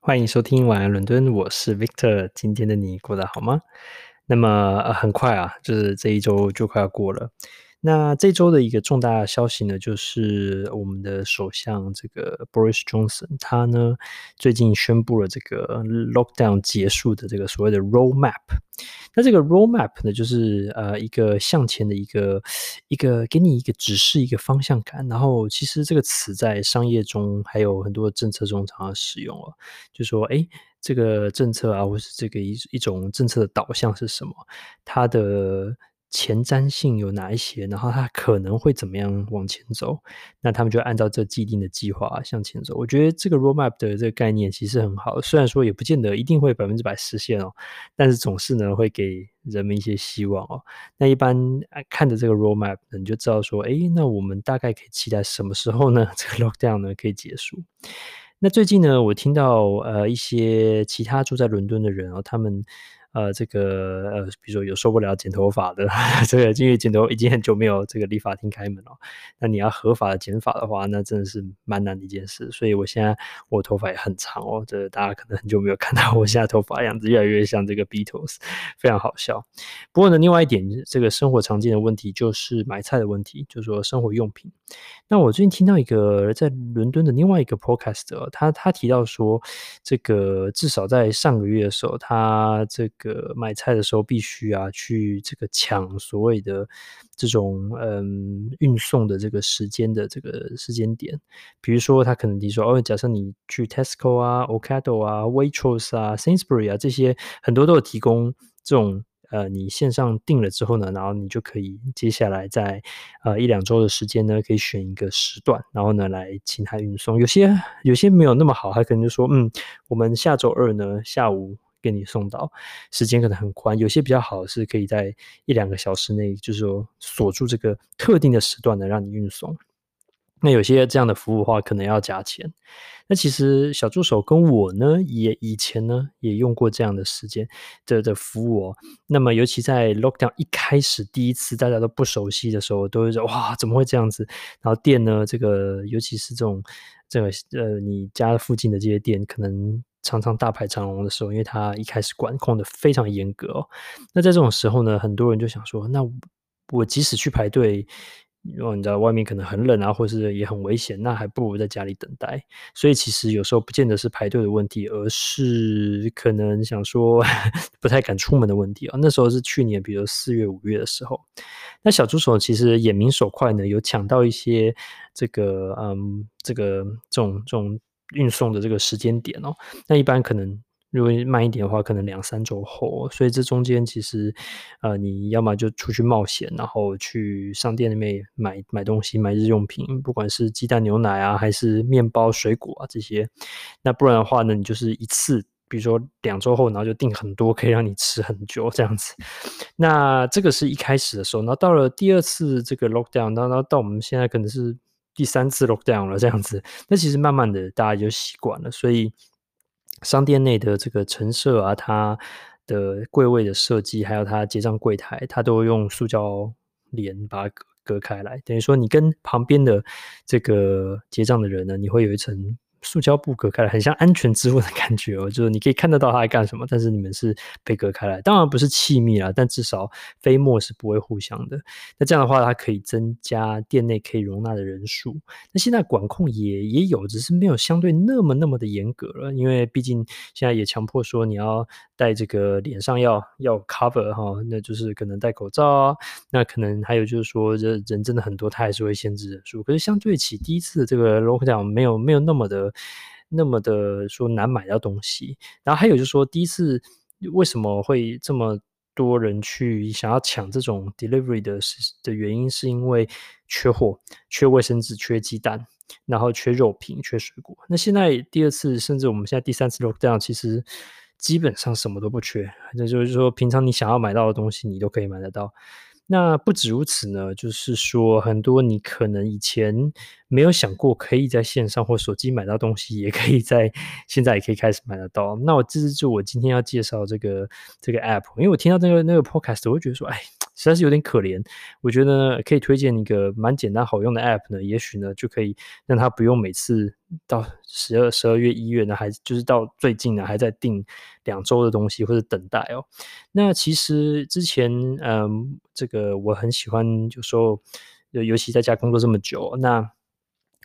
欢迎收听晚安伦敦，我是 Victor。今天的你过得好吗？那么，很快啊，就是这一周就快要过了。那这周的一个重大消息呢，就是我们的首相这个 Boris Johnson，他呢最近宣布了这个 lockdown 结束的这个所谓的 roadmap。那这个 roadmap 呢，就是呃一个向前的一个一个给你一个指示，一个方向感。然后其实这个词在商业中还有很多政策中常常使用哦，就说哎这个政策啊，或是这个一一种政策的导向是什么，它的。前瞻性有哪一些？然后它可能会怎么样往前走？那他们就按照这既定的计划向前走。我觉得这个 roadmap 的这个概念其实很好，虽然说也不见得一定会百分之百实现哦，但是总是呢会给人们一些希望哦。那一般看着这个 roadmap，你就知道说，哎，那我们大概可以期待什么时候呢？这个 lockdown 呢可以结束？那最近呢，我听到呃一些其他住在伦敦的人哦，他们。呃，这个呃，比如说有受不了剪头发的，这个因为剪头已经很久没有这个理发厅开门了，那你要合法的剪发的话，那真的是蛮难的一件事。所以我现在我头发也很长哦，这大家可能很久没有看到我现在头发样子，越来越像这个 Beatles，非常好笑。不过呢，另外一点，这个生活常见的问题就是买菜的问题，就是说生活用品。那我最近听到一个在伦敦的另外一个 Podcast，他他提到说，这个至少在上个月的时候，他这个呃买菜的时候必须啊去这个抢所谓的这种嗯运送的这个时间的这个时间点，比如说他可能提说哦，假设你去 Tesco 啊、Ocado 啊、Waitrose 啊、Sainsbury 啊这些很多都有提供这种。呃，你线上订了之后呢，然后你就可以接下来在呃一两周的时间呢，可以选一个时段，然后呢来请他运送。有些有些没有那么好，他可能就说，嗯，我们下周二呢下午给你送到，时间可能很宽。有些比较好是可以在一两个小时内，就是说锁住这个特定的时段呢，让你运送。那有些这样的服务的话，可能要加钱。那其实小助手跟我呢，也以前呢也用过这样的时间的的服务哦。那么尤其在 lockdown 一开始第一次大家都不熟悉的时候，都会说哇，怎么会这样子？然后店呢，这个尤其是这种这个呃你家附近的这些店，可能常常大排长龙的时候，因为它一开始管控的非常严格哦。那在这种时候呢，很多人就想说，那我即使去排队。如果你知道外面可能很冷啊，或是也很危险，那还不如在家里等待。所以其实有时候不见得是排队的问题，而是可能想说 不太敢出门的问题啊。那时候是去年，比如四月、五月的时候，那小助手其实眼明手快呢，有抢到一些这个嗯，这个这种这种运送的这个时间点哦。那一般可能。如果慢一点的话，可能两三周后，所以这中间其实，呃，你要么就出去冒险，然后去商店里面买买东西，买日用品，不管是鸡蛋、牛奶啊，还是面包、水果啊这些。那不然的话呢，你就是一次，比如说两周后，然后就订很多，可以让你吃很久这样子。那这个是一开始的时候，然后到了第二次这个 lockdown，然后到我们现在可能是第三次 lockdown 了这样子。那其实慢慢的大家就习惯了，所以。商店内的这个陈设啊，它的柜位的设计，还有它结账柜台，它都用塑胶帘把它隔隔开来，等于说你跟旁边的这个结账的人呢，你会有一层。塑胶布隔开来，很像安全之物的感觉哦，就是你可以看得到它在干什么，但是你们是被隔开来，当然不是气密啦，但至少飞沫是不会互相的。那这样的话，它可以增加店内可以容纳的人数。那现在管控也也有，只是没有相对那么那么的严格了，因为毕竟现在也强迫说你要戴这个脸上要要 cover 哈，那就是可能戴口罩啊，那可能还有就是说这人真的很多，他还是会限制人数。可是相对起第一次这个 lockdown 没有没有那么的。那么的说难买到东西，然后还有就是说，第一次为什么会这么多人去想要抢这种 delivery 的的原因，是因为缺货、缺卫生纸、缺鸡蛋，然后缺肉品、缺水果。那现在第二次，甚至我们现在第三次 lockdown，其实基本上什么都不缺，那就是说，平常你想要买到的东西，你都可以买得到。那不止如此呢，就是说很多你可能以前没有想过可以在线上或手机买到东西，也可以在现在也可以开始买得到。那我这是就我今天要介绍这个这个 app，因为我听到那个那个 podcast，我会觉得说，哎，实在是有点可怜。我觉得，可以推荐一个蛮简单好用的 App 呢，也许呢就可以让他不用每次到十二十二月一月呢，还就是到最近呢还在订两周的东西或者等待哦。那其实之前嗯，这个我很喜欢，有时候尤其在家工作这么久，那。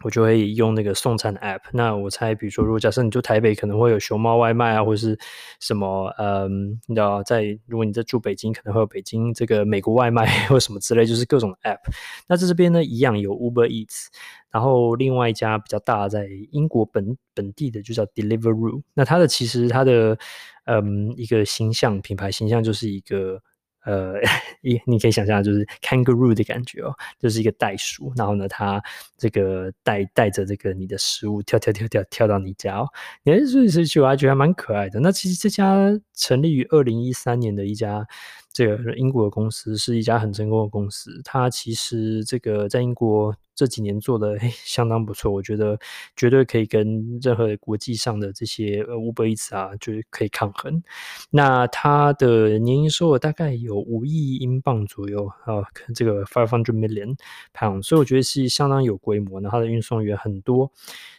我就会用那个送餐的 app。那我猜，比如说，如果假设你住台北，可能会有熊猫外卖啊，或者是什么，嗯，你知道，在如果你在住北京，可能会有北京这个美国外卖或什么之类，就是各种 app。那在这边呢，一样有 Uber Eats，然后另外一家比较大，在英国本本地的就叫 Deliveroo。那它的其实它的嗯一个形象品牌形象就是一个。呃，你你可以想象，就是 kangaroo 的感觉哦，就是一个袋鼠，然后呢，它这个带带着这个你的食物跳跳跳跳跳到你家哦，你所以所以我还觉得还蛮可爱的。那其实这家成立于二零一三年的一家。这个英国的公司是一家很成功的公司，它其实这个在英国这几年做的 相当不错，我觉得绝对可以跟任何国际上的这些 Uber Eats 啊，就是可以抗衡。那它的年营收额大概有五亿英镑左右啊，这个 five hundred million Pound，所以我觉得是相当有规模。那它的运送员很多。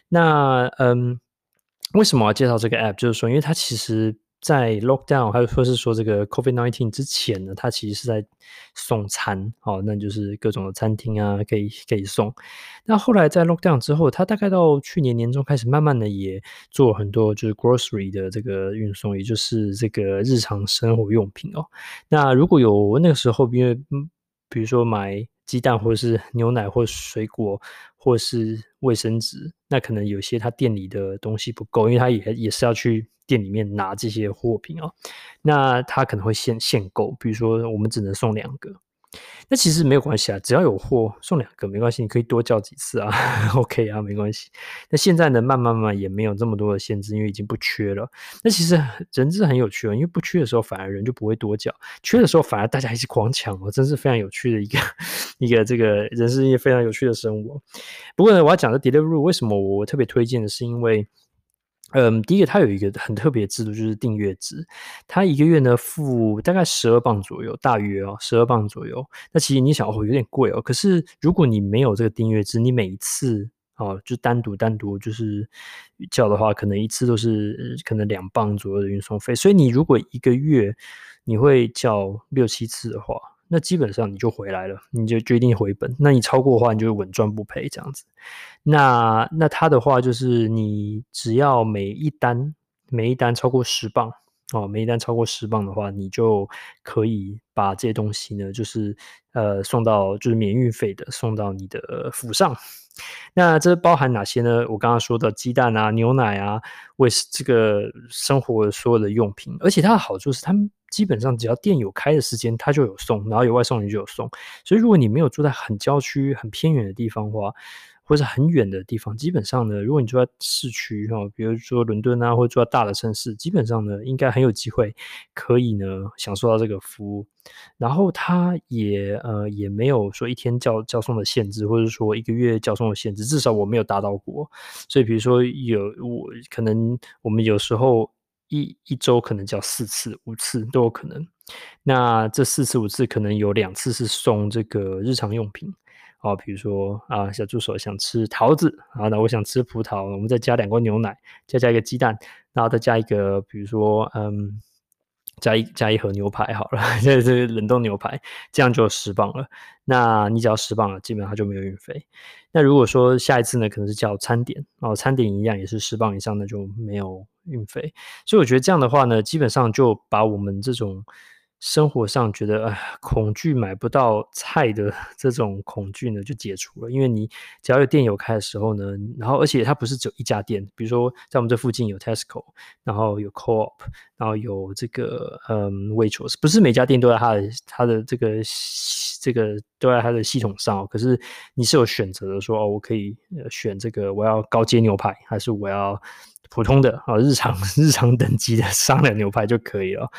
那嗯，为什么要介绍这个 app？就是说，因为它其实。在 lockdown，还有或是说这个 COVID nineteen 之前呢，它其实是在送餐，哦，那就是各种的餐厅啊，可以可以送。那后来在 lockdown 之后，它大概到去年年中开始，慢慢的也做很多就是 grocery 的这个运送，也就是这个日常生活用品哦。那如果有那个时候，因为嗯，比如说买鸡蛋或者是牛奶或水果或是卫生纸，那可能有些他店里的东西不够，因为他也也是要去。店里面拿这些货品哦，那他可能会限限购，比如说我们只能送两个，那其实没有关系啊，只要有货送两个没关系，你可以多叫几次啊，OK 啊，没关系。那现在呢，慢慢慢也没有这么多的限制，因为已经不缺了。那其实人是很有趣哦，因为不缺的时候反而人就不会多叫，缺的时候反而大家一起狂抢哦，真是非常有趣的一个 一个这个人是一个非常有趣的生物。不过呢，我要讲的 Deliveroo 为什么我特别推荐的是因为。嗯，第一个，它有一个很特别制度，就是订阅制。它一个月呢付大概十二磅左右，大约哦，十二磅左右。那其实你想哦，有点贵哦。可是如果你没有这个订阅制，你每一次哦，就单独单独就是叫的话，可能一次都是可能两磅左右的运送费。所以你如果一个月你会叫六七次的话。那基本上你就回来了，你就决定回本。那你超过的话，你就稳赚不赔这样子。那那他的话就是，你只要每一单每一单超过十磅哦，每一单超过十磅的话，你就可以把这些东西呢，就是呃送到就是免运费的送到你的府上。那这包含哪些呢？我刚刚说的鸡蛋啊、牛奶啊，为这个生活所有的用品。而且它的好处是，他们基本上只要店有开的时间，它就有送，然后有外送员就有送。所以如果你没有住在很郊区、很偏远的地方的话，或者很远的地方，基本上呢，如果你住在市区哈，比如说伦敦啊，或者住在大的城市，基本上呢，应该很有机会可以呢享受到这个服务。然后它也呃也没有说一天叫叫送的限制，或者说一个月叫送的限制，至少我没有达到过。所以比如说有我可能我们有时候一一周可能叫四次、五次都有可能。那这四次、五次可能有两次是送这个日常用品。哦，比如说啊，小助手想吃桃子啊，那我想吃葡萄，我们再加两罐牛奶，再加一个鸡蛋，然后再加一个，比如说嗯，加一加一盒牛排好了，这是冷冻牛排，这样就十磅了。那你只要十磅了，基本上就没有运费。那如果说下一次呢，可能是叫餐点哦，餐点一样也是十磅以上那就没有运费。所以我觉得这样的话呢，基本上就把我们这种。生活上觉得哎，恐惧买不到菜的 这种恐惧呢，就解除了。因为你只要有店有开的时候呢，然后而且它不是只有一家店，比如说在我们这附近有 Tesco，然后有 Co-op，然后有这个嗯 Waitrose，不是每家店都在它的它的这个这个都在它的系统上。可是你是有选择的，说哦，我可以选这个我要高阶牛排，还是我要。普通的啊，日常 日常等级的商量牛排就可以了。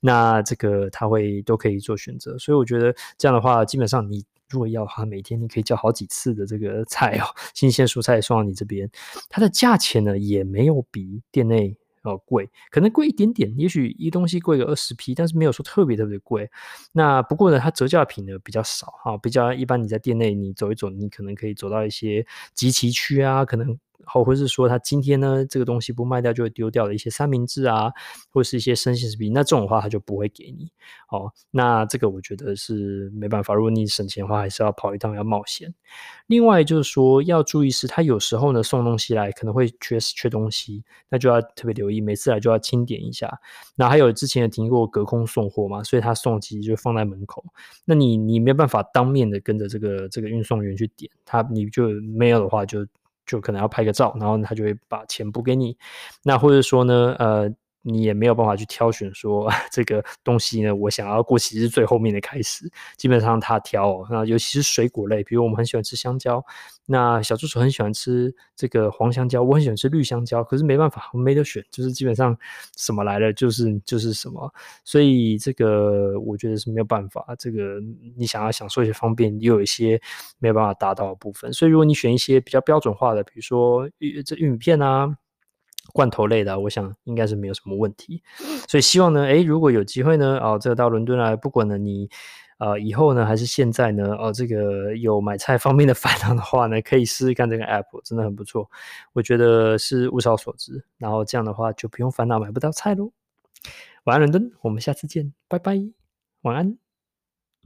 那这个他会都可以做选择，所以我觉得这样的话，基本上你如果要的话，每天你可以叫好几次的这个菜哦，新鲜蔬菜送到你这边，它的价钱呢也没有比店内哦贵，可能贵一点点，也许一东西贵个二十 P，但是没有说特别特别贵。那不过呢，它折价品呢比较少哈，比较一般。你在店内你走一走，你可能可以走到一些集齐区啊，可能。或或是说他今天呢，这个东西不卖掉就会丢掉的一些三明治啊，或是一些生鲜食品，那这种话他就不会给你。哦，那这个我觉得是没办法。如果你省钱的话，还是要跑一趟要冒险。另外就是说要注意是，他有时候呢送东西来可能会缺缺东西，那就要特别留意，每次来就要清点一下。那还有之前也听过隔空送货嘛，所以他送其实就放在门口，那你你没办法当面的跟着这个这个运送员去点他，你就没有的话就。就可能要拍个照，然后他就会把钱补给你。那或者说呢，呃。你也没有办法去挑选说 这个东西呢，我想要过期是最后面的开始，基本上他挑，那尤其是水果类，比如我们很喜欢吃香蕉，那小助手很喜欢吃这个黄香蕉，我很喜欢吃绿香蕉，可是没办法，我没得选，就是基本上什么来了就是就是什么，所以这个我觉得是没有办法，这个你想要享受一些方便，又有一些没有办法达到的部分，所以如果你选一些比较标准化的，比如说玉这玉米片啊。罐头类的，我想应该是没有什么问题，所以希望呢，诶，如果有机会呢，哦，这个到伦敦来，不管呢你，呃，以后呢还是现在呢，哦，这个有买菜方面的烦恼的话呢，可以试试看这个 app，真的很不错，我觉得是物超所值，然后这样的话就不用烦恼买不到菜喽。晚安，伦敦，我们下次见，拜拜，晚安。